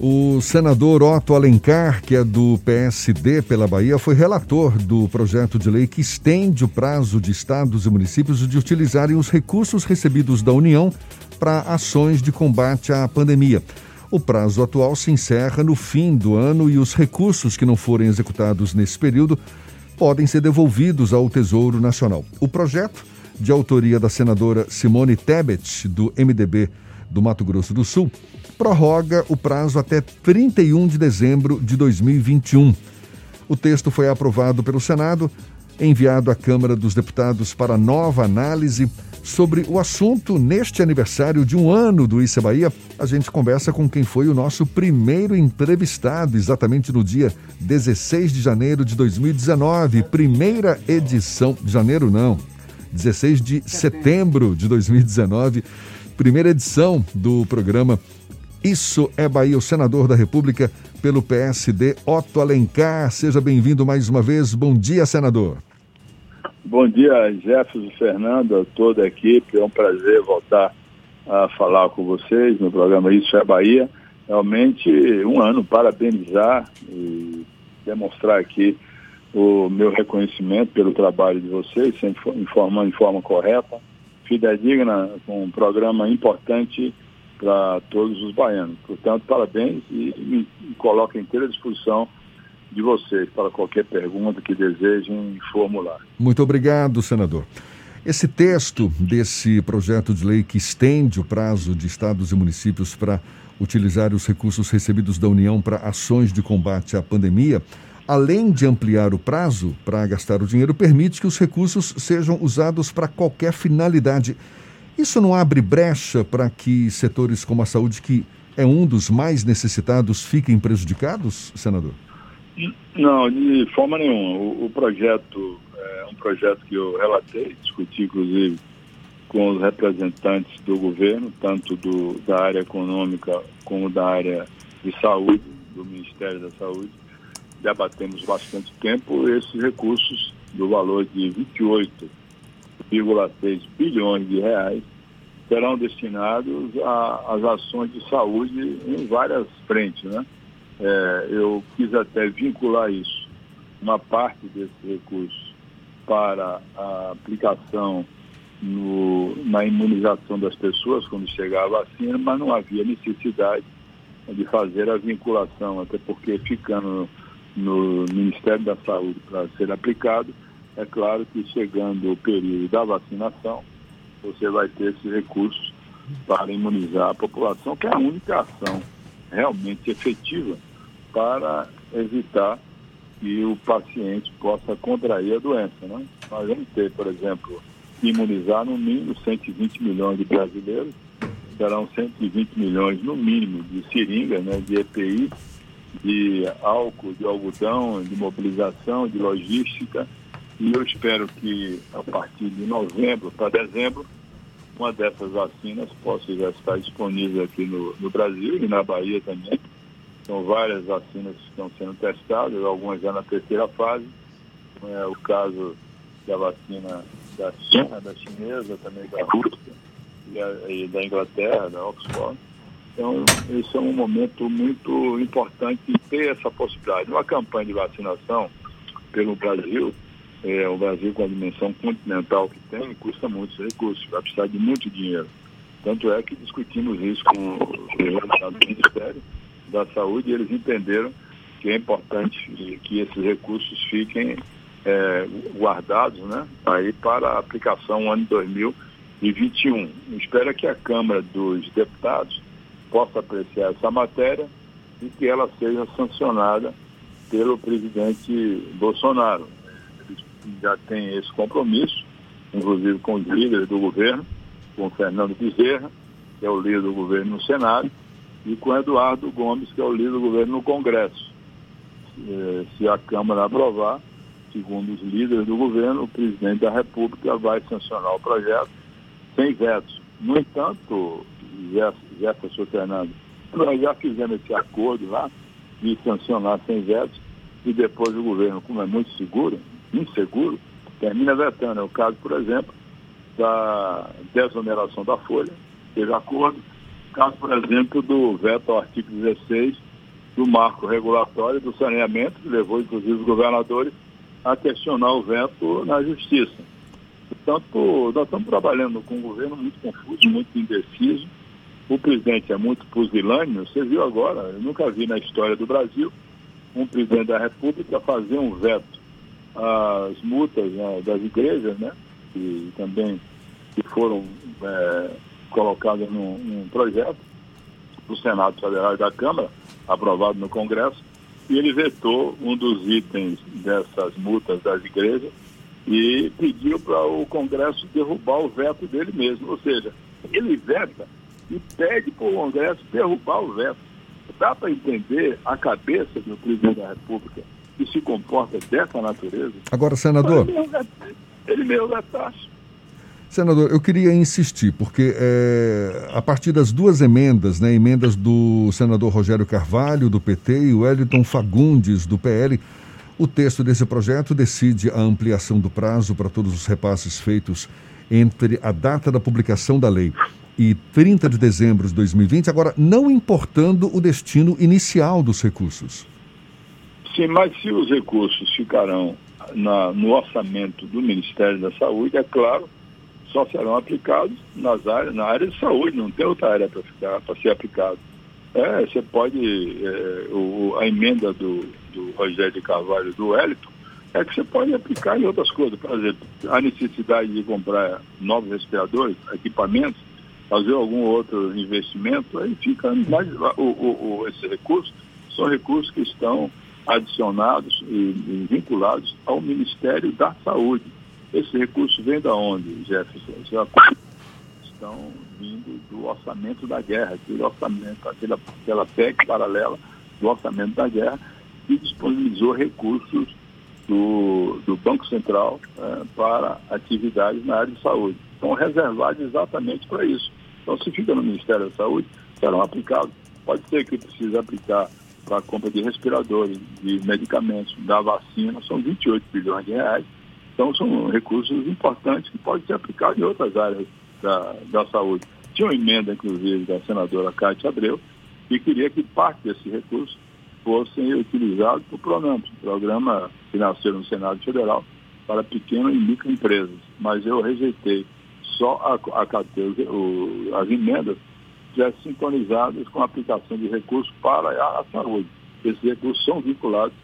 O senador Otto Alencar, que é do PSD pela Bahia, foi relator do projeto de lei que estende o prazo de estados e municípios de utilizarem os recursos recebidos da União para ações de combate à pandemia. O prazo atual se encerra no fim do ano e os recursos que não forem executados nesse período podem ser devolvidos ao Tesouro Nacional. O projeto, de autoria da senadora Simone Tebet, do MDB do Mato Grosso do Sul, prorroga o prazo até 31 de dezembro de 2021. O texto foi aprovado pelo Senado, enviado à Câmara dos Deputados para nova análise sobre o assunto neste aniversário de um ano do Issa Bahia. A gente conversa com quem foi o nosso primeiro entrevistado, exatamente no dia 16 de janeiro de 2019, primeira edição. De janeiro, não, 16 de setembro de 2019, primeira edição do programa isso é Bahia, o senador da República pelo PSD, Otto Alencar. Seja bem-vindo mais uma vez. Bom dia, senador. Bom dia, Jefferson Fernando, a toda a equipe. É um prazer voltar a falar com vocês no programa Isso é Bahia. Realmente um ano, parabenizar e demonstrar aqui o meu reconhecimento pelo trabalho de vocês, sempre informando em forma correta, fidedigna, com um programa importante para todos os baianos. Portanto, parabéns e me, coloco à inteira disposição de vocês para qualquer pergunta que desejem formular. Muito obrigado, senador. Esse texto desse projeto de lei que estende o prazo de estados e municípios para utilizar os recursos recebidos da União para ações de combate à pandemia, além de ampliar o prazo para gastar o dinheiro, permite que os recursos sejam usados para qualquer finalidade. Isso não abre brecha para que setores como a saúde, que é um dos mais necessitados, fiquem prejudicados, senador? Não, de forma nenhuma. O, o projeto é um projeto que eu relatei, discuti inclusive com os representantes do governo, tanto do, da área econômica como da área de saúde, do Ministério da Saúde. Debatemos bastante tempo esses recursos do valor de 28 1,6 bilhões de reais serão destinados às ações de saúde em várias frentes. Né? É, eu quis até vincular isso, uma parte desses recursos para a aplicação no, na imunização das pessoas quando chegar a vacina, mas não havia necessidade de fazer a vinculação, até porque ficando no Ministério da Saúde para ser aplicado, é claro que chegando o período da vacinação, você vai ter esses recursos para imunizar a população, que é a única ação realmente efetiva para evitar que o paciente possa contrair a doença. Né? Nós vamos ter, por exemplo, imunizar no mínimo 120 milhões de brasileiros, serão 120 milhões no mínimo de seringas, né, de EPI, de álcool, de algodão, de mobilização, de logística, e eu espero que a partir de novembro para dezembro, uma dessas vacinas possa já estar disponível aqui no, no Brasil e na Bahia também. São várias vacinas que estão sendo testadas, algumas já na terceira fase. É o caso da vacina da China, da chinesa, também da Rússia e, e da Inglaterra, da Oxford. Então, esse é um momento muito importante ter essa possibilidade. Uma campanha de vacinação pelo Brasil é, o Brasil, com a dimensão continental que tem, custa muitos recursos, vai precisar de muito dinheiro. Tanto é que discutimos isso com o Ministério da Saúde e eles entenderam que é importante que esses recursos fiquem é, guardados né, aí para a aplicação no ano 2021. Espero que a Câmara dos Deputados possa apreciar essa matéria e que ela seja sancionada pelo presidente Bolsonaro já tem esse compromisso, inclusive com os líderes do governo, com Fernando Bezerra, que é o líder do governo no Senado, e com Eduardo Gomes, que é o líder do governo no Congresso. Eh, se a Câmara aprovar, segundo os líderes do governo, o presidente da República vai sancionar o projeto sem vetos. No entanto, Jefferson Fernando, nós já fizemos esse acordo lá de sancionar sem vetos e depois o governo, como é muito seguro, inseguro, termina vetando. É o caso, por exemplo, da desoneração da folha, teve acordo. Caso, por exemplo, do veto ao artigo 16 do marco regulatório do saneamento, que levou inclusive os governadores a questionar o veto na justiça. Portanto, nós estamos trabalhando com um governo muito confuso, muito indeciso. O presidente é muito pusilânime. Você viu agora, eu nunca vi na história do Brasil um presidente da República fazer um veto às multas né, das igrejas, né? Que também que foram é, colocadas num, num projeto do Senado Federal e da Câmara, aprovado no Congresso, e ele vetou um dos itens dessas multas das igrejas e pediu para o Congresso derrubar o veto dele mesmo. Ou seja, ele veta e pede para o Congresso derrubar o veto. Dá para entender a cabeça do presidente da República que se comporta dessa natureza? Agora, senador. Ele mesmo vetasse. Senador, eu queria insistir, porque é, a partir das duas emendas, né, emendas do senador Rogério Carvalho, do PT, e o Wellington Fagundes, do PL, o texto desse projeto decide a ampliação do prazo para todos os repasses feitos entre a data da publicação da lei e 30 de dezembro de 2020, agora não importando o destino inicial dos recursos. Sim, mas se os recursos ficarão na, no orçamento do Ministério da Saúde, é claro só serão aplicados nas áreas, na área de saúde, não tem outra área para ser aplicado. É, você pode, é, o, a emenda do, do Rogério de Carvalho do Wellington é que você pode aplicar em outras coisas. Por exemplo, a necessidade de comprar novos respiradores, equipamentos, fazer algum outro investimento, aí fica mais. O, o, o, esses recursos são recursos que estão adicionados e, vinculados ao Ministério da Saúde. Esse recurso vem da onde, Jefferson? Já estão vindo do orçamento da guerra, aquele orçamento, aquela, aquela PEC paralela do orçamento da guerra, que disponibilizou recursos do, do Banco Central é, para atividades na área de saúde. Estão reservados exatamente para isso. Então, se fica no Ministério da Saúde, serão aplicados. Pode ser que precise aplicar para a compra de respiradores, de medicamentos, da vacina, são 28 bilhões de reais então, são recursos importantes que podem ser aplicados em outras áreas da, da saúde. Tinha uma emenda, inclusive, da senadora Cátia Abreu, que queria que parte desse recurso fossem utilizados para o PRONAMP, Programa Financeiro no Senado Federal para pequenas e microempresas. Mas eu rejeitei só a, a, a as emendas tivessem sintonizadas com a aplicação de recursos para a, saúde. Esses recursos são vinculados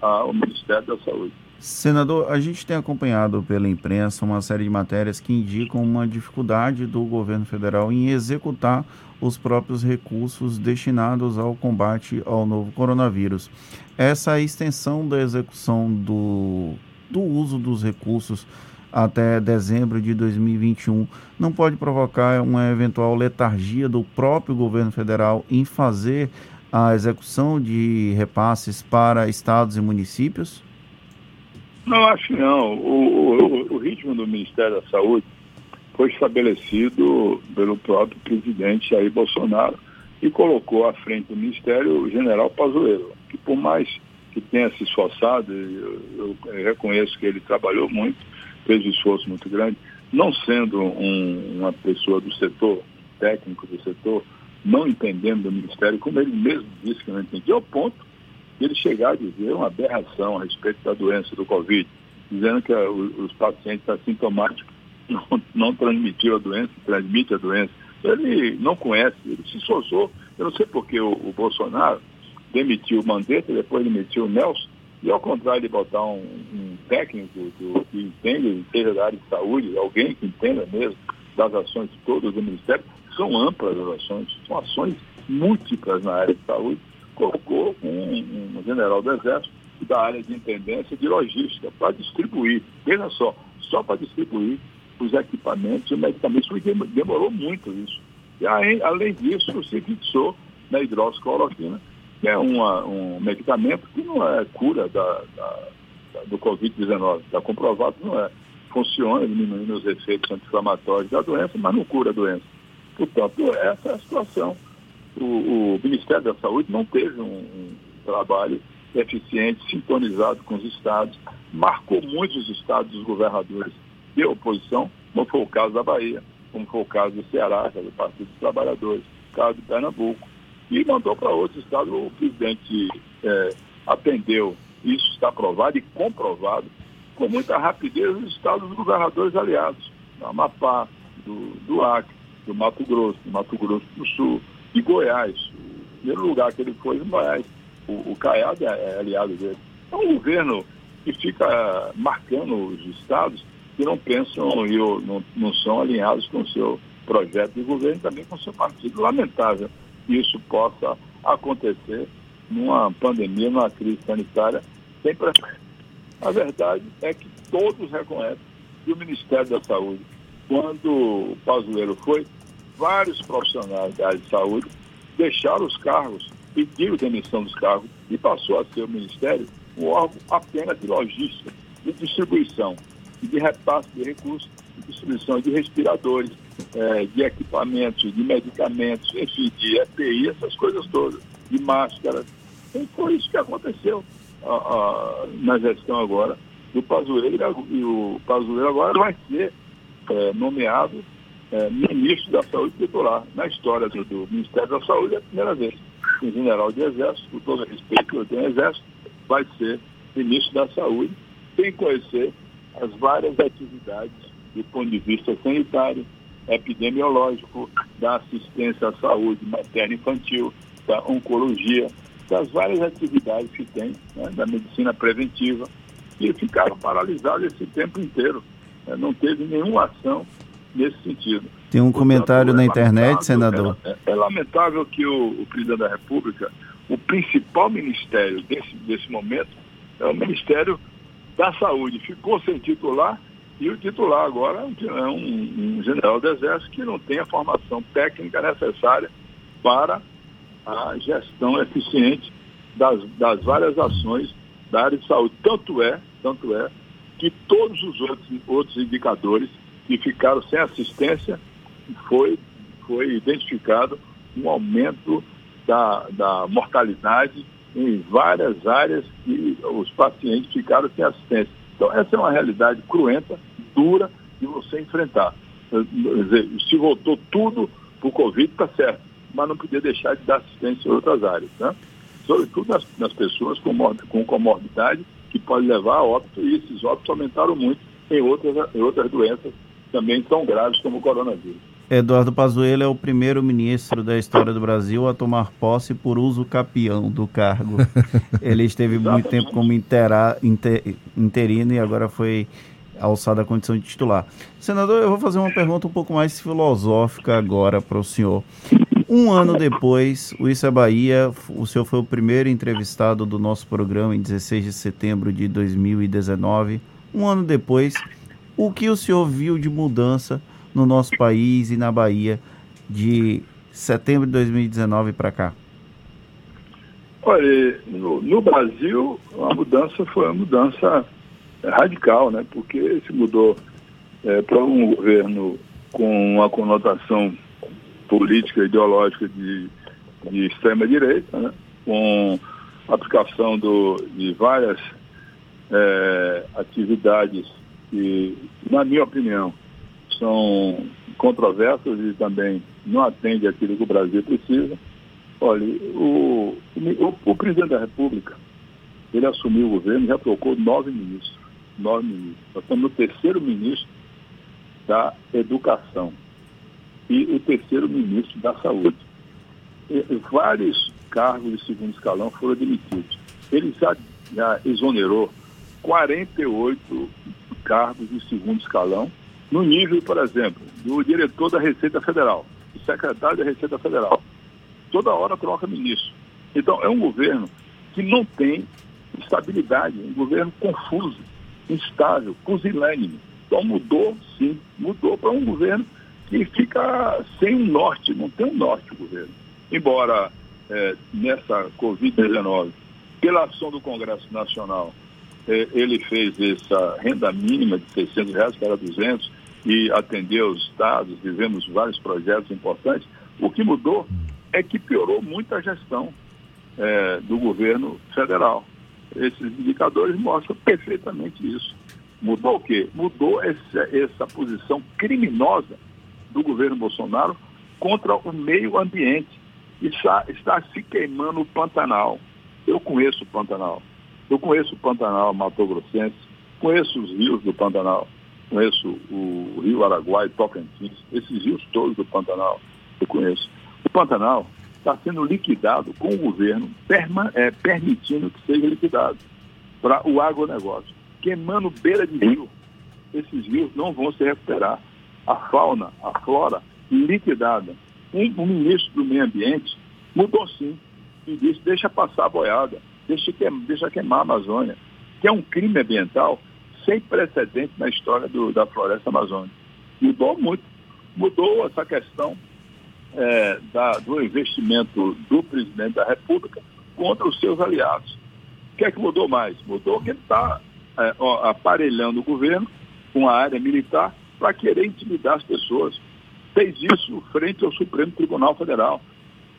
ao Ministério da Saúde. Senador, a gente tem acompanhado pela imprensa uma série de matérias que indicam uma dificuldade do governo federal em executar os próprios recursos destinados ao combate ao novo coronavírus. Essa extensão da execução do, do uso dos recursos até dezembro de 2021 não pode provocar uma eventual letargia do próprio governo federal em fazer a execução de repasses para estados e municípios? Não, acho não. O, o, o, ritmo do Ministério da Saúde foi estabelecido pelo próprio presidente Jair Bolsonaro e colocou à frente do Ministério o general Pazuello, que por mais que tenha se esforçado, eu, eu reconheço que ele trabalhou muito, fez um esforço muito grande, não sendo um, uma pessoa do setor, técnico do setor, não entendendo do Ministério, como ele mesmo disse que não entendia, ao ponto ele chegar a dizer uma aberração a respeito da doença do Covid, dizendo que os pacientes assintomáticos não, não transmitiram a doença, transmite a doença. Ele não conhece, ele se esforçou. Eu não sei porque o, o Bolsonaro demitiu o Mandetta, depois demitiu o Nelson, e ao contrário de botar um, um técnico do, que entende, seja da área de saúde, alguém que entenda mesmo das ações todas do Ministério, são amplas as ações, são ações múltiplas na área de saúde, colocou um, um general do Exército da área de intendência de logística para distribuir, veja só, só para distribuir os equipamentos e medicamentos, demorou muito isso. E aí, além disso, se fixou na hidroxicloroquina, que é uma, um medicamento que não é cura da, da, da do Covid-19, está comprovado que não é. Funciona diminuindo os efeitos anti-inflamatórios da doença, mas não cura a doença. Portanto, essa é a situação o, o Ministério da Saúde não teve um, um, trabalho eficiente, sintonizado com os estados, marcou muitos estados os governadores de oposição, como foi o caso da Bahia, como foi o caso do Ceará, é do Partido dos Trabalhadores, o caso de Pernambuco. E mandou para outros estados. O presidente é, atendeu, isso está aprovado e comprovado, com muita rapidez os estados dos governadores aliados, do Amapá, do, do Acre, do Mato Grosso, do Mato Grosso do Sul, e Goiás. O primeiro lugar que ele foi em Goiás. O, o Caiado é, é aliado dele. É um governo que fica marcando os estados que não pensam e não, não são alinhados com o seu projeto de governo também com o seu partido. Lamentável isso possa acontecer numa pandemia, numa crise sanitária sem precedentes. A verdade é que todos reconhecem que o Ministério da Saúde, quando o Pazuello foi, vários profissionais da área de saúde deixaram os cargos, pediram demissão dos cargos e passou a ser o Ministério um órgão apenas de logística, de distribuição, de repasse de recursos, de distribuição de respiradores, é, de equipamentos, de medicamentos, enfim, de EPI, essas coisas todas, de máscaras. Então foi isso que aconteceu a, a, na gestão agora do Pazuello, e o Pazuello agora vai ser é, nomeado é, ministro da Saúde titular. Na história do, do, Ministério da Saúde é a primeira vez. Um general de exército, com todo respeito que eu tenho exército, vai ser ministro da Saúde, sem conhecer as várias atividades do ponto de vista sanitário, epidemiológico, da assistência à saúde materna infantil, da oncologia, das várias atividades que tem, né, da medicina preventiva, e ficaram paralisados esse tempo inteiro. Né, não teve nenhuma ação nesse sentido. Tem um comentário na é internet, senador. É, é, lamentável que o, o presidente da República, o principal ministério desse, desse momento, é o Ministério da Saúde. Ficou sem titular e o titular agora é um, um general do Exército que não tem a formação técnica necessária para a gestão eficiente das, das várias ações da área de saúde. Tanto é, tanto é que todos os outros, outros indicadores que ficaram sem assistência, foi, foi identificado um aumento da, da mortalidade em várias áreas que os pacientes ficaram sem assistência. Então, essa é uma realidade cruenta, dura de você enfrentar. Dizer, se voltou tudo para o Covid, está certo, mas não podia deixar de dar assistência em outras áreas. Né? Sobretudo nas, nas pessoas com, com comorbidade, que pode levar a óbito, e esses óbitos aumentaram muito em outras, em outras doenças também tão graves como o coronavírus. Eduardo Pazuello é o primeiro ministro da história do Brasil a tomar posse por uso capião do cargo. Ele esteve muito tempo como intera, inter, interino e agora foi alçado à condição de titular. Senador, eu vou fazer uma pergunta um pouco mais filosófica agora para o senhor. Um ano depois, o Isso é Bahia, o senhor foi o primeiro entrevistado do nosso programa em 16 de setembro de 2019. Um ano depois, o que o senhor viu de mudança no nosso país e na Bahia de setembro de 2019 para cá? Olha, no, no, Brasil a mudança foi uma mudança radical, né? Porque se mudou é, para um governo com uma conotação política ideológica de, de extrema direita, né? com aplicação do, de várias é, atividades que, na minha opinião, são controversas e também não atendem aquilo que o Brasil precisa. Olha, o, o, o presidente da República, ele assumiu o governo e já trocou nove ministros. Nove ministros. Nós estamos no terceiro ministro da Educação e o terceiro ministro da Saúde. E, vários cargos de segundo escalão foram demitidos. Ele já, já exonerou 48 cargos de segundo escalão, no nível, por exemplo, do diretor da Receita Federal, do secretário da Receita Federal. Toda hora troca ministro. Então, é um governo que não tem estabilidade, um governo confuso, instável, pusilânime. Então, mudou, sim, mudou para um governo que fica sem um norte, não tem um norte o governo. Embora é, nessa Covid-19, pela ação do Congresso Nacional, é, ele fez essa renda mínima de 600 reais, era 200, e atendeu os estados, vivemos vários projetos importantes. O que mudou é que piorou muito a gestão é, do governo federal. Esses indicadores mostram perfeitamente isso. Mudou o quê? Mudou essa, essa posição criminosa do governo Bolsonaro contra o meio ambiente. está, está se queimando o Pantanal. Eu conheço o Pantanal. Eu conheço o Pantanal Mato Grossense, conheço os rios do Pantanal, conheço o Rio Araguai, Tocantins, esses rios todos do Pantanal, eu conheço. O Pantanal está sendo liquidado com o governo perma, é, permitindo que seja liquidado para o agronegócio, queimando beira de rio. Esses rios não vão se recuperar. A fauna, a flora, liquidada. O ministro do Meio Ambiente mudou sim e disse, deixa passar a boiada, deixa, queimar, deixa queimar a Amazônia, que é um crime ambiental sem precedente na história do, da floresta amazônica. Mudou muito. Mudou essa questão é, da, do investimento do presidente da República contra os seus aliados. O que é que mudou mais? Mudou que ele está é, aparelhando o governo com a área militar para querer intimidar as pessoas. Fez isso frente ao Supremo Tribunal Federal,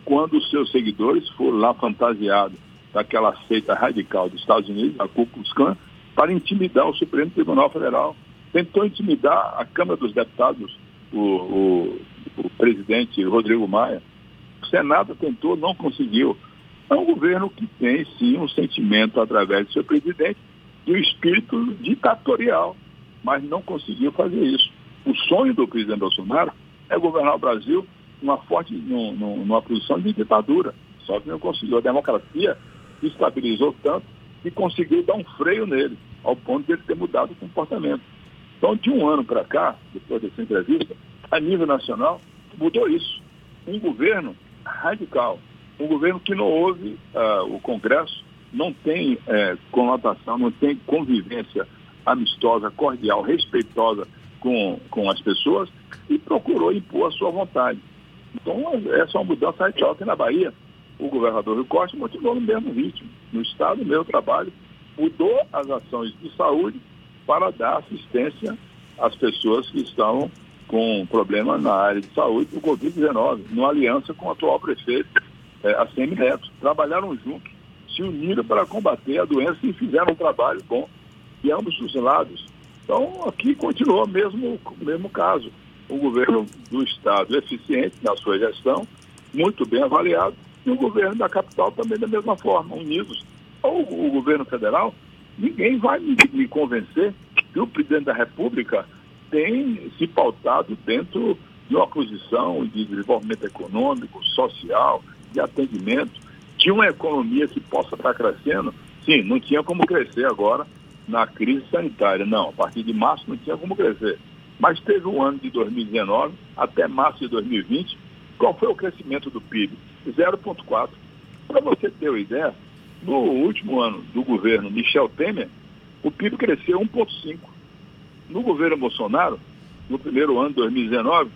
quando os seus seguidores foram lá fantasiados daquela seita radical dos Estados Unidos, a Ku Klux Klan, para intimidar o Supremo Tribunal Federal. Tentou intimidar a Câmara dos Deputados, o, o, o presidente Rodrigo Maia. O Senado tentou, não conseguiu. É um governo que tem, sim, um sentimento, através do seu presidente, de um espírito ditatorial, mas não conseguiu fazer isso. O sonho do presidente Bolsonaro é governar o Brasil numa forte, numa posição de ditadura. Só que não conseguiu. A democracia estabilizou tanto que conseguiu dar um freio nele, ao ponto de ele ter mudado o comportamento. Então, de um ano para cá, depois dessa entrevista, a nível nacional, mudou isso. Um governo radical, um governo que não ouve uh, o Congresso, não tem uh, conotação, não tem convivência amistosa, cordial, respeitosa com, com as pessoas e procurou impor a sua vontade. Então, essa é uma mudança radical aqui na Bahia. O governador Rio Costa continuou no mesmo ritmo, no estado, no mesmo trabalho, mudou as ações de saúde para dar assistência às pessoas que estão com problema na área de saúde do Covid-19, numa aliança com o atual prefeito, é, a Semi Neto. Trabalharam juntos, se uniram para combater a doença e fizeram um trabalho bom de ambos os lados. Então, aqui continuou mesmo o mesmo caso. O governo do Estado eficiente na sua gestão, muito bem avaliado, e o governo da capital também da mesma forma, unidos. Ou o governo federal, ninguém vai me, me convencer que o presidente da República tem se pautado dentro de uma posição de desenvolvimento econômico, social, de atendimento, de uma economia que possa estar crescendo. Sim, não tinha como crescer agora na crise sanitária. Não, a partir de março não tinha como crescer. Mas teve um ano de 2019 até março de 2020. Qual foi o crescimento do PIB? 0,4. Para você ter uma ideia, no último ano do governo Michel Temer, o PIB cresceu 1,5. No governo Bolsonaro, no primeiro ano de 2019,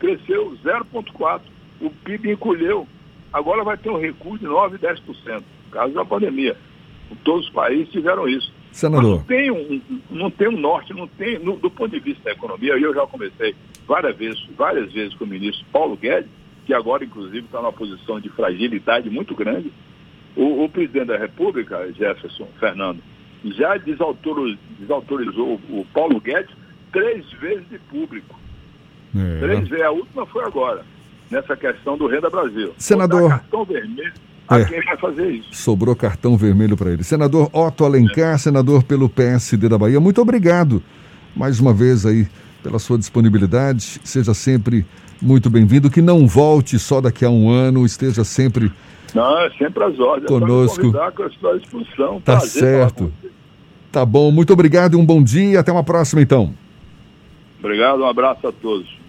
cresceu 0,4. O PIB encolheu. Agora vai ter um recuo de 9, 10%, por causa da pandemia. Todos os países tiveram isso. Senador. não tem um, não tem um norte, não tem, no, do ponto de vista da economia, eu já comecei várias vezes, várias vezes com o ministro Paulo Guedes, que agora, inclusive, está numa posição de fragilidade muito grande. O, o, presidente da República, Jefferson Fernando, já desautorizou, desautorizou o Paulo Guedes três vezes de público. É. Três vezes. A última foi agora, nessa questão do Renda Brasil. Senador. cartão vermelho a é. quem vai fazer isso. Sobrou cartão vermelho para ele. Senador Otto Alencar, é. senador pelo PSD da Bahia, muito obrigado mais uma vez aí pela sua disponibilidade. Seja sempre muito bem-vindo. Que não volte só daqui a um ano, esteja sempre. Não, é sempre às ordens. É Conosco. É com a sua. Tá certo. Tá bom, muito obrigado e um bom dia. Até uma próxima, então. Obrigado, um abraço a todos.